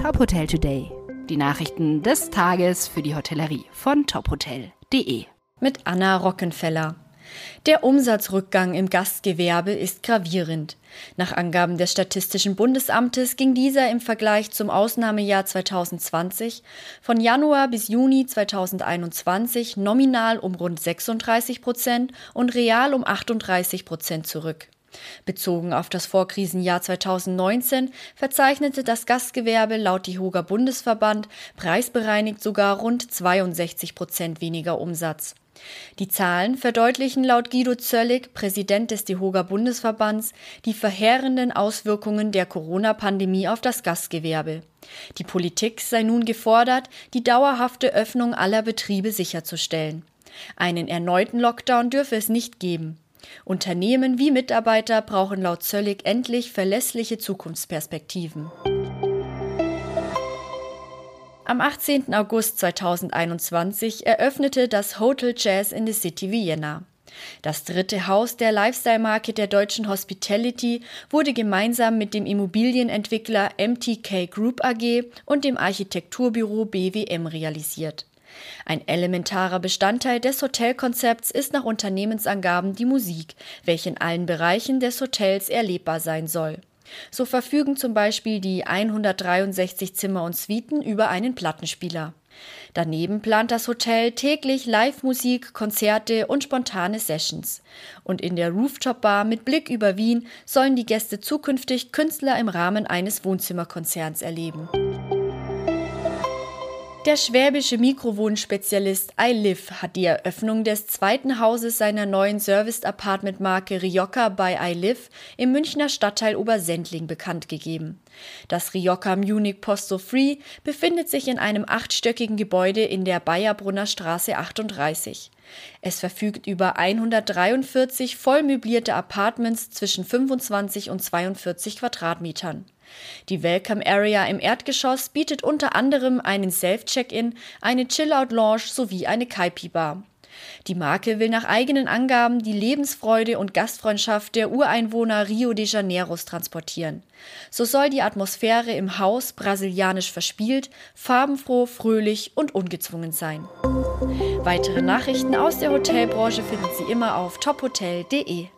Top Hotel Today. Die Nachrichten des Tages für die Hotellerie von tophotel.de. Mit Anna Rockenfeller. Der Umsatzrückgang im Gastgewerbe ist gravierend. Nach Angaben des Statistischen Bundesamtes ging dieser im Vergleich zum Ausnahmejahr 2020 von Januar bis Juni 2021 nominal um rund 36 Prozent und real um 38 Prozent zurück. Bezogen auf das Vorkrisenjahr 2019 verzeichnete das Gastgewerbe laut DIHOGA Bundesverband preisbereinigt sogar rund 62 Prozent weniger Umsatz. Die Zahlen verdeutlichen laut Guido Zöllig, Präsident des DIHOGA Bundesverbands, die verheerenden Auswirkungen der Corona-Pandemie auf das Gastgewerbe. Die Politik sei nun gefordert, die dauerhafte Öffnung aller Betriebe sicherzustellen. Einen erneuten Lockdown dürfe es nicht geben. Unternehmen wie Mitarbeiter brauchen laut Zöllig endlich verlässliche Zukunftsperspektiven. Am 18. August 2021 eröffnete das Hotel Jazz in the City Vienna. Das dritte Haus der Lifestyle-Marke der deutschen Hospitality wurde gemeinsam mit dem Immobilienentwickler MTK Group AG und dem Architekturbüro BWM realisiert. Ein elementarer Bestandteil des Hotelkonzepts ist nach Unternehmensangaben die Musik, welche in allen Bereichen des Hotels erlebbar sein soll. So verfügen zum Beispiel die 163 Zimmer und Suiten über einen Plattenspieler. Daneben plant das Hotel täglich Live-Musik, Konzerte und spontane Sessions. Und in der Rooftop-Bar mit Blick über Wien sollen die Gäste zukünftig Künstler im Rahmen eines Wohnzimmerkonzerns erleben. Der schwäbische Mikrowohnspezialist iLive hat die Eröffnung des zweiten Hauses seiner neuen Serviced-Apartment-Marke Rioja by iLive im Münchner Stadtteil Obersendling bekannt gegeben. Das Rioja Munich Posto Free befindet sich in einem achtstöckigen Gebäude in der Bayerbrunner Straße 38. Es verfügt über 143 voll möblierte Apartments zwischen 25 und 42 Quadratmetern. Die Welcome Area im Erdgeschoss bietet unter anderem einen Self-Check-In, eine Chill-Out-Lounge sowie eine Kaipi-Bar. Die Marke will nach eigenen Angaben die Lebensfreude und Gastfreundschaft der Ureinwohner Rio de Janeiros transportieren. So soll die Atmosphäre im Haus brasilianisch verspielt, farbenfroh, fröhlich und ungezwungen sein. Weitere Nachrichten aus der Hotelbranche finden Sie immer auf tophotel.de.